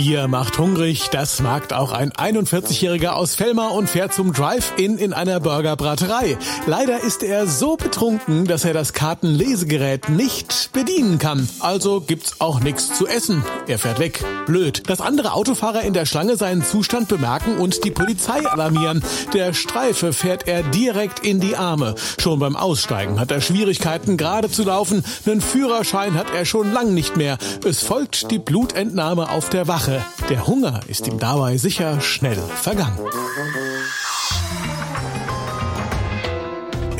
Bier macht hungrig, das mag auch ein 41-Jähriger aus Fellmar und fährt zum Drive-In in einer Burgerbraterei. Leider ist er so betrunken, dass er das Kartenlesegerät nicht bedienen kann. Also gibt's auch nichts zu essen. Er fährt weg. Blöd. Dass andere Autofahrer in der Schlange seinen Zustand bemerken und die Polizei alarmieren. Der Streife fährt er direkt in die Arme. Schon beim Aussteigen hat er Schwierigkeiten, gerade zu laufen. Einen Führerschein hat er schon lang nicht mehr. Es folgt die Blutentnahme auf der Wache. Sache. Der Hunger ist ihm dabei sicher schnell vergangen.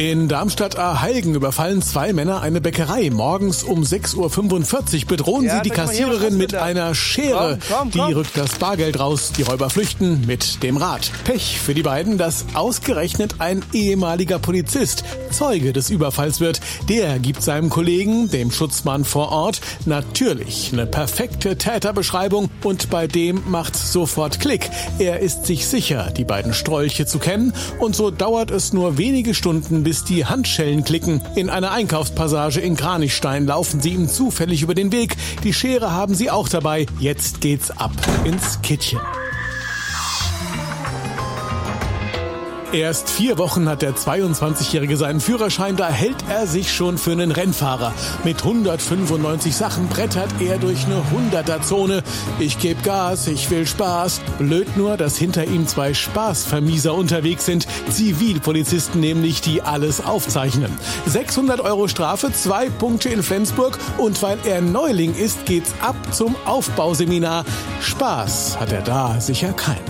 In Darmstadt-Aheilgen überfallen zwei Männer eine Bäckerei. Morgens um 6.45 Uhr bedrohen ja, sie die Kassiererin mit einer Schere. Komm, komm, komm. Die rückt das Bargeld raus. Die Räuber flüchten mit dem Rad. Pech für die beiden, dass ausgerechnet ein ehemaliger Polizist Zeuge des Überfalls wird. Der gibt seinem Kollegen, dem Schutzmann vor Ort, natürlich eine perfekte Täterbeschreibung und bei dem macht sofort Klick. Er ist sich sicher, die beiden Strolche zu kennen und so dauert es nur wenige Stunden, bis die Handschellen klicken. In einer Einkaufspassage in Kranichstein laufen sie ihm zufällig über den Weg. Die Schere haben sie auch dabei. Jetzt geht's ab ins Kittchen. Erst vier Wochen hat der 22-Jährige seinen Führerschein, da hält er sich schon für einen Rennfahrer. Mit 195 Sachen brettert er durch eine 100er-Zone. Ich geb Gas, ich will Spaß. Blöd nur, dass hinter ihm zwei Spaßvermieser unterwegs sind. Zivilpolizisten nämlich, die alles aufzeichnen. 600 Euro Strafe, zwei Punkte in Flensburg und weil er Neuling ist, geht's ab zum Aufbauseminar. Spaß hat er da sicher keinen.